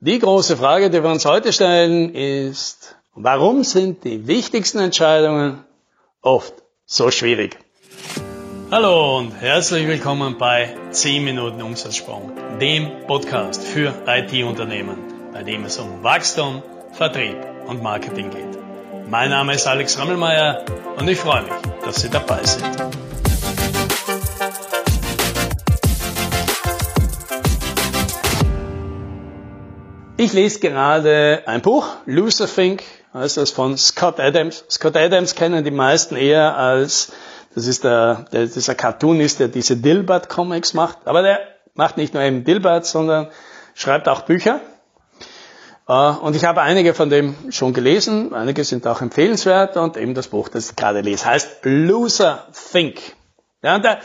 Die große Frage, die wir uns heute stellen, ist, warum sind die wichtigsten Entscheidungen oft so schwierig? Hallo und herzlich willkommen bei 10 Minuten Umsatzsprung, dem Podcast für IT-Unternehmen, bei dem es um Wachstum, Vertrieb und Marketing geht. Mein Name ist Alex Rammelmeier und ich freue mich, dass Sie dabei sind. Ich lese gerade ein Buch, Loser Think, heißt das von Scott Adams. Scott Adams kennen die meisten eher als, das ist der, der dieser Cartoonist, der diese Dilbert Comics macht. Aber der macht nicht nur eben Dilbert, sondern schreibt auch Bücher. Äh, und ich habe einige von dem schon gelesen, einige sind auch empfehlenswert und eben das Buch, das ich gerade lese, heißt Loser Think. Ja, und da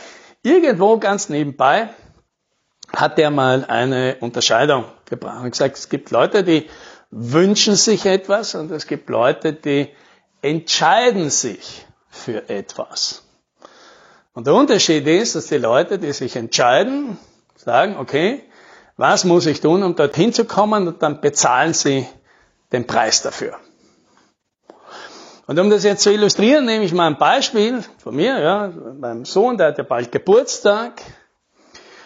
irgendwo ganz nebenbei hat er mal eine Unterscheidung gebracht und gesagt, es gibt Leute, die wünschen sich etwas und es gibt Leute, die entscheiden sich für etwas. Und der Unterschied ist, dass die Leute, die sich entscheiden, sagen, okay, was muss ich tun, um dorthin zu kommen und dann bezahlen sie den Preis dafür. Und um das jetzt zu illustrieren, nehme ich mal ein Beispiel von mir, ja, meinem Sohn, der hat ja bald Geburtstag,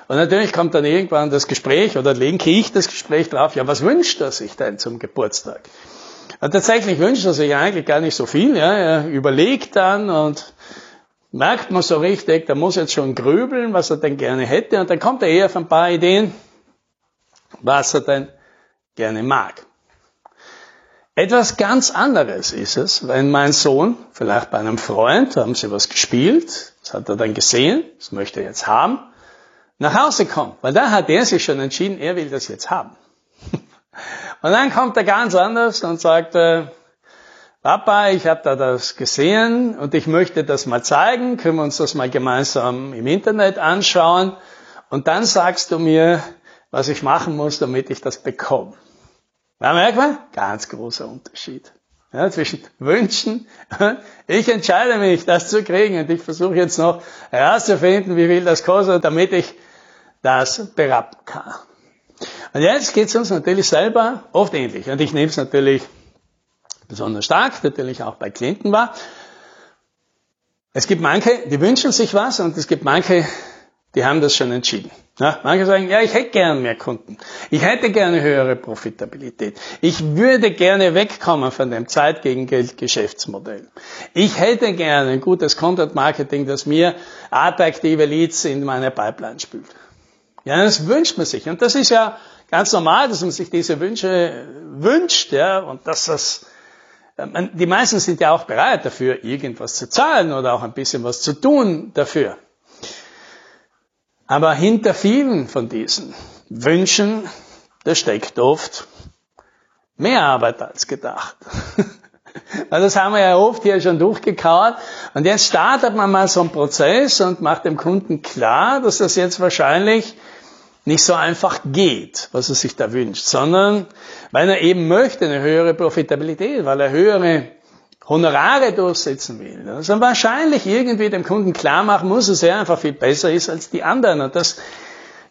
und natürlich kommt dann irgendwann das Gespräch oder lenke ich das Gespräch drauf, ja, was wünscht er sich denn zum Geburtstag? Und tatsächlich wünscht er sich eigentlich gar nicht so viel. Ja. Er überlegt dann und merkt man so richtig, der muss jetzt schon grübeln, was er denn gerne hätte. Und dann kommt er eher auf ein paar Ideen, was er denn gerne mag. Etwas ganz anderes ist es, wenn mein Sohn, vielleicht bei einem Freund, haben sie was gespielt, das hat er dann gesehen, das möchte er jetzt haben, nach Hause kommt, weil da hat er sich schon entschieden, er will das jetzt haben. Und dann kommt er ganz anders und sagt, äh, Papa, ich habe da das gesehen und ich möchte das mal zeigen, können wir uns das mal gemeinsam im Internet anschauen und dann sagst du mir, was ich machen muss, damit ich das bekomme. Ja, merkt man? Ganz großer Unterschied. Ja, zwischen Wünschen, ich entscheide mich, das zu kriegen und ich versuche jetzt noch herauszufinden, wie viel das kostet, damit ich das berappen kann. Und jetzt geht es uns natürlich selber oft ähnlich. Und ich nehme es natürlich besonders stark, natürlich auch bei Klienten war. Es gibt manche, die wünschen sich was und es gibt manche, die haben das schon entschieden. Ja, manche sagen, ja, ich hätte gern mehr Kunden. Ich hätte gerne höhere Profitabilität. Ich würde gerne wegkommen von dem Zeit gegen Geld Geschäftsmodell. Ich hätte gerne ein gutes Content Marketing, das mir attraktive Leads in meine Pipeline spült. Ja, das wünscht man sich. Und das ist ja ganz normal, dass man sich diese Wünsche wünscht, ja, und dass das, ähm, die meisten sind ja auch bereit dafür, irgendwas zu zahlen oder auch ein bisschen was zu tun dafür. Aber hinter vielen von diesen Wünschen, da steckt oft mehr Arbeit als gedacht. Das haben wir ja oft hier schon durchgekaut. Und jetzt startet man mal so einen Prozess und macht dem Kunden klar, dass das jetzt wahrscheinlich nicht so einfach geht, was er sich da wünscht, sondern weil er eben möchte eine höhere Profitabilität, weil er höhere Honorare durchsetzen will. Also wahrscheinlich irgendwie dem Kunden klar machen muss, dass er einfach viel besser ist als die anderen. Und das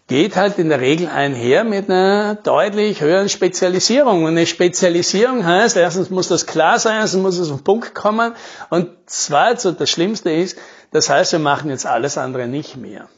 geht halt in der Regel einher mit einer deutlich höheren Spezialisierung. Und eine Spezialisierung heißt, erstens muss das klar sein, erstens muss es auf den Punkt kommen. Und zweitens, und das Schlimmste ist, das heißt, wir machen jetzt alles andere nicht mehr.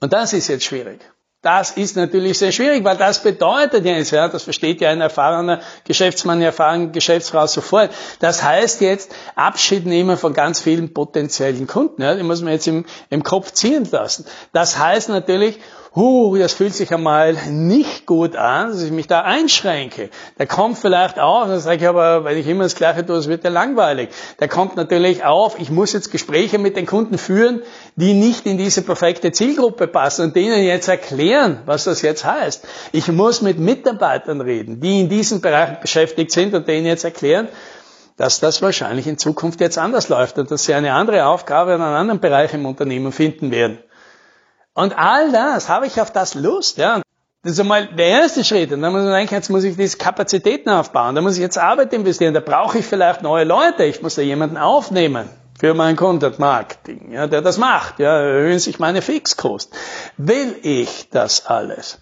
Und das ist jetzt schwierig. Das ist natürlich sehr schwierig, weil das bedeutet jetzt, ja, das versteht ja ein erfahrener Geschäftsmann, eine erfahrene Geschäftsfrau sofort. Das heißt jetzt Abschied nehmen von ganz vielen potenziellen Kunden. Ja, die muss man jetzt im, im Kopf ziehen lassen. Das heißt natürlich, huh, das fühlt sich einmal nicht gut an, dass ich mich da einschränke. Der kommt vielleicht auf, dann sage ich aber, wenn ich immer das Gleiche tue, es wird ja langweilig. Der kommt natürlich auf, ich muss jetzt Gespräche mit den Kunden führen, die nicht in diese perfekte Zielgruppe passen und denen jetzt erklären, was das jetzt heißt. Ich muss mit Mitarbeitern reden, die in diesen Bereichen beschäftigt sind und denen jetzt erklären, dass das wahrscheinlich in Zukunft jetzt anders läuft und dass sie eine andere Aufgabe in einem anderen Bereich im Unternehmen finden werden. Und all das, habe ich auf das Lust, ja. Das ist einmal der erste Schritt. Und dann muss man denken, jetzt muss ich diese Kapazitäten aufbauen. Da muss ich jetzt Arbeit investieren. Da brauche ich vielleicht neue Leute. Ich muss da jemanden aufnehmen für mein Content Marketing, ja, der das macht. Ja, erhöhen sich meine Fixkosten. Will ich das alles?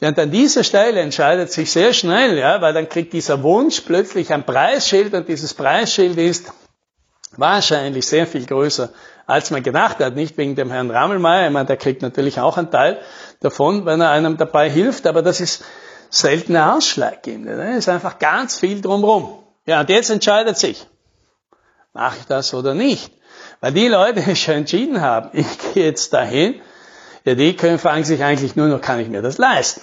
Ja, und an dieser Stelle entscheidet sich sehr schnell, ja, weil dann kriegt dieser Wunsch plötzlich ein Preisschild und dieses Preisschild ist wahrscheinlich sehr viel größer, als man gedacht hat. Nicht wegen dem Herrn Rammelmeier, ich meine, der kriegt natürlich auch einen Teil davon, wenn er einem dabei hilft, aber das ist seltener ausschlaggebend. Ne? ist einfach ganz viel drumherum. Ja, und jetzt entscheidet sich, mache ich das oder nicht? Weil die Leute, die schon entschieden haben, ich gehe jetzt dahin, ja, die können, fragen sich eigentlich nur noch, kann ich mir das leisten?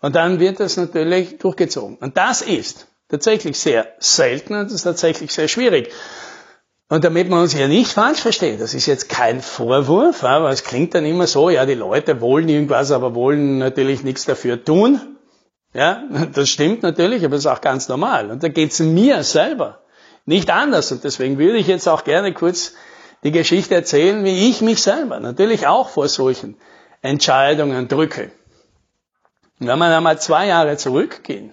Und dann wird das natürlich durchgezogen. Und das ist tatsächlich sehr selten und das ist tatsächlich sehr schwierig. Und damit man uns ja nicht falsch versteht, das ist jetzt kein Vorwurf, aber es klingt dann immer so, ja, die Leute wollen irgendwas, aber wollen natürlich nichts dafür tun. Ja, das stimmt natürlich, aber das ist auch ganz normal. Und da geht's mir selber nicht anders. Und deswegen würde ich jetzt auch gerne kurz die Geschichte erzählen, wie ich mich selber natürlich auch vor solchen Entscheidungen drücke. Und wenn wir einmal zwei Jahre zurückgehen,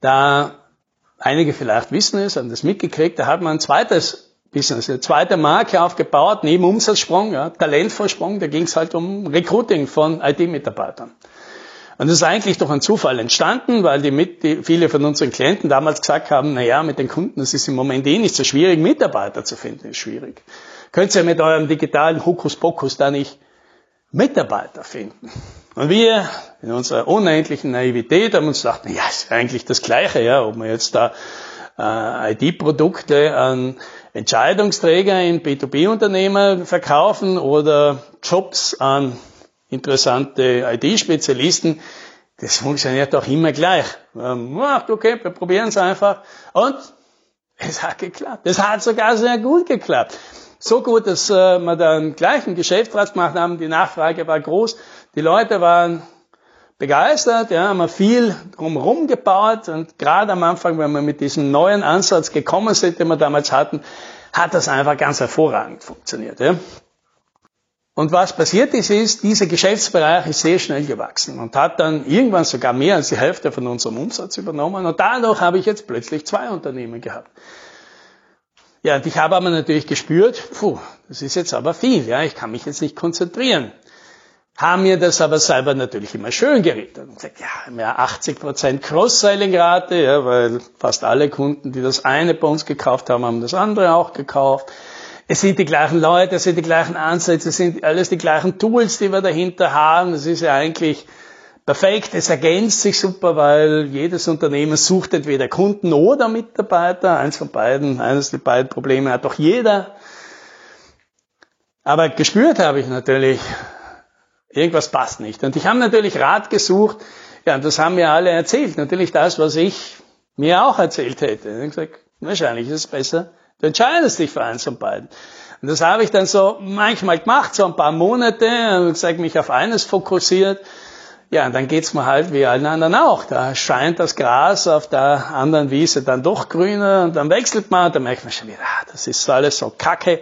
da einige vielleicht wissen es, haben das mitgekriegt, da hat man ein zweites Business, eine zweite Marke aufgebaut, neben Umsatzsprung, ja, Talentvorsprung, da ging es halt um Recruiting von IT-Mitarbeitern. Und das ist eigentlich durch einen Zufall entstanden, weil die, mit, die viele von unseren Klienten damals gesagt haben, na ja, mit den Kunden, es ist im Moment eh nicht so schwierig, Mitarbeiter zu finden, ist schwierig. Könnt ihr mit eurem digitalen Hokuspokus da nicht Mitarbeiter finden? Und wir in unserer unendlichen Naivität haben uns gedacht, ja, ist eigentlich das Gleiche, ja, ob man jetzt da äh, IT-Produkte an Entscheidungsträger in B2B-Unternehmen verkaufen oder Jobs an interessante IT-Spezialisten, das funktioniert doch immer gleich. Ähm, okay, wir probieren es einfach. Und es hat geklappt. Es hat sogar sehr gut geklappt. So gut, dass äh, wir dann gleich einen Geschäftsrat gemacht haben. Die Nachfrage war groß. Die Leute waren begeistert, ja, haben viel drumherum gebaut und gerade am Anfang, wenn wir mit diesem neuen Ansatz gekommen sind, den wir damals hatten, hat das einfach ganz hervorragend funktioniert. Ja. Und was passiert ist, ist, dieser Geschäftsbereich ist sehr schnell gewachsen und hat dann irgendwann sogar mehr als die Hälfte von unserem Umsatz übernommen. Und dadurch habe ich jetzt plötzlich zwei Unternehmen gehabt. Ja, und ich habe aber natürlich gespürt, puh, das ist jetzt aber viel, ja, ich kann mich jetzt nicht konzentrieren. Haben mir das aber selber natürlich immer schön geredet und gesagt, ja, mehr 80% Cross-Selling-Rate, ja, weil fast alle Kunden, die das eine bei uns gekauft haben, haben das andere auch gekauft. Es sind die gleichen Leute, es sind die gleichen Ansätze, es sind alles die gleichen Tools, die wir dahinter haben. Das ist ja eigentlich perfekt. Es ergänzt sich super, weil jedes Unternehmen sucht entweder Kunden oder Mitarbeiter. Eins von beiden, eines der beiden Probleme hat doch jeder. Aber gespürt habe ich natürlich, irgendwas passt nicht. Und ich habe natürlich Rat gesucht. Ja, und das haben mir alle erzählt. Natürlich das, was ich mir auch erzählt hätte. Ich habe gesagt, wahrscheinlich ist es besser, Du entscheidest dich für eins von beiden. Und das habe ich dann so manchmal gemacht, so ein paar Monate, und gesagt, mich auf eines fokussiert. Ja, und dann geht's mir halt wie allen anderen auch. Da scheint das Gras auf der anderen Wiese dann doch grüner und dann wechselt man und dann merkt man schon wieder, ah, das ist alles so kacke.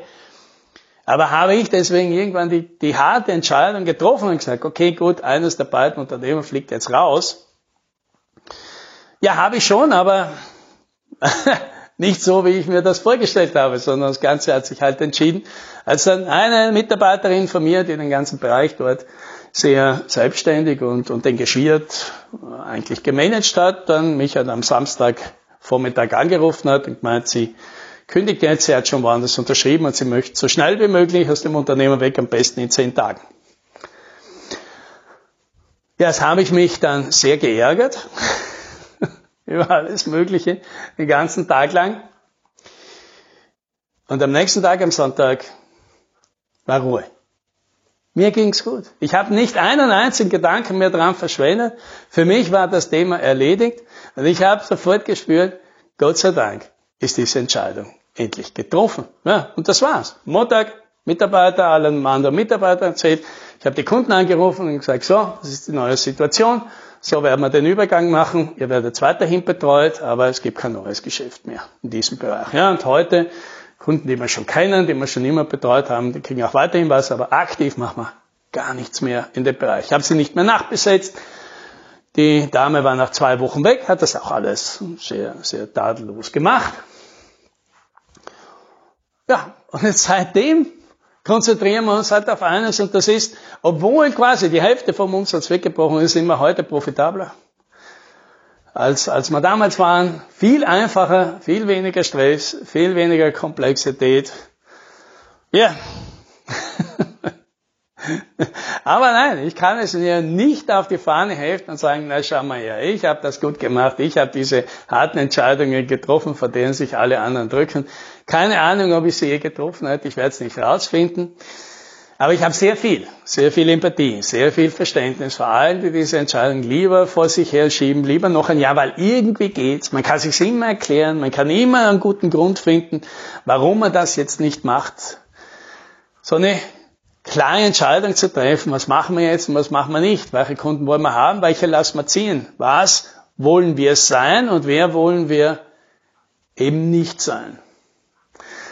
Aber habe ich deswegen irgendwann die, die harte Entscheidung getroffen und gesagt, okay, gut, eines der beiden Unternehmen fliegt jetzt raus. Ja, habe ich schon, aber nicht so, wie ich mir das vorgestellt habe, sondern das Ganze hat sich halt entschieden, als dann eine Mitarbeiterin von mir, die den ganzen Bereich dort sehr selbstständig und, und engagiert eigentlich gemanagt hat, dann mich halt am Samstag Vormittag angerufen hat und gemeint, sie kündigt jetzt, sie hat schon woanders unterschrieben und sie möchte so schnell wie möglich aus dem Unternehmen weg, am besten in zehn Tagen. Ja, das habe ich mich dann sehr geärgert über alles Mögliche, den ganzen Tag lang. Und am nächsten Tag, am Sonntag, war Ruhe. Mir ging's gut. Ich habe nicht einen einzigen Gedanken mehr dran verschwendet. Für mich war das Thema erledigt und ich habe sofort gespürt, Gott sei Dank ist diese Entscheidung endlich getroffen. Ja, und das war's. Montag, Mitarbeiter, allen anderen Mitarbeitern erzählt. Ich habe die Kunden angerufen und gesagt, so, das ist die neue Situation. So werden wir den Übergang machen. Ihr werdet weiterhin betreut, aber es gibt kein neues Geschäft mehr in diesem Bereich. Ja, und heute Kunden, die wir schon kennen, die wir schon immer betreut haben, die kriegen auch weiterhin was, aber aktiv machen wir gar nichts mehr in dem Bereich. Ich habe sie nicht mehr nachbesetzt. Die Dame war nach zwei Wochen weg, hat das auch alles sehr, sehr tadellos gemacht. Ja, und jetzt seitdem konzentrieren wir uns halt auf eines und das ist, obwohl quasi die Hälfte vom Umsatz weggebrochen ist, sind wir heute profitabler. Als, als wir damals waren, viel einfacher, viel weniger Stress, viel weniger Komplexität. Ja. Aber nein, ich kann es mir nicht auf die Fahne heften und sagen, na schau mal her, ich habe das gut gemacht, ich habe diese harten Entscheidungen getroffen, vor denen sich alle anderen drücken. Keine Ahnung, ob ich sie je getroffen hätte, ich werde es nicht rausfinden. Aber ich habe sehr viel, sehr viel Empathie, sehr viel Verständnis vor allen, die diese Entscheidung lieber vor sich her schieben, lieber noch ein Jahr, weil irgendwie geht's. Man kann sich immer erklären, man kann immer einen guten Grund finden, warum man das jetzt nicht macht. So eine klare Entscheidung zu treffen, was machen wir jetzt und was machen wir nicht, welche Kunden wollen wir haben, welche lassen wir ziehen, was wollen wir sein und wer wollen wir eben nicht sein.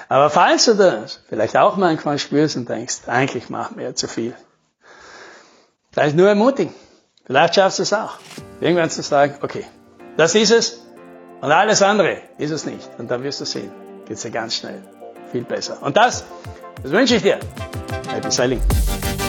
Aber falls du das vielleicht auch manchmal spürst und denkst, eigentlich machen wir ja zu viel, vielleicht nur ermutigen. Vielleicht schaffst du es auch. Irgendwann zu sagen, okay, das ist es und alles andere ist es nicht. Und dann wirst du sehen, geht's dir ganz schnell viel besser. Und das, das wünsche ich dir. Happy Sailing.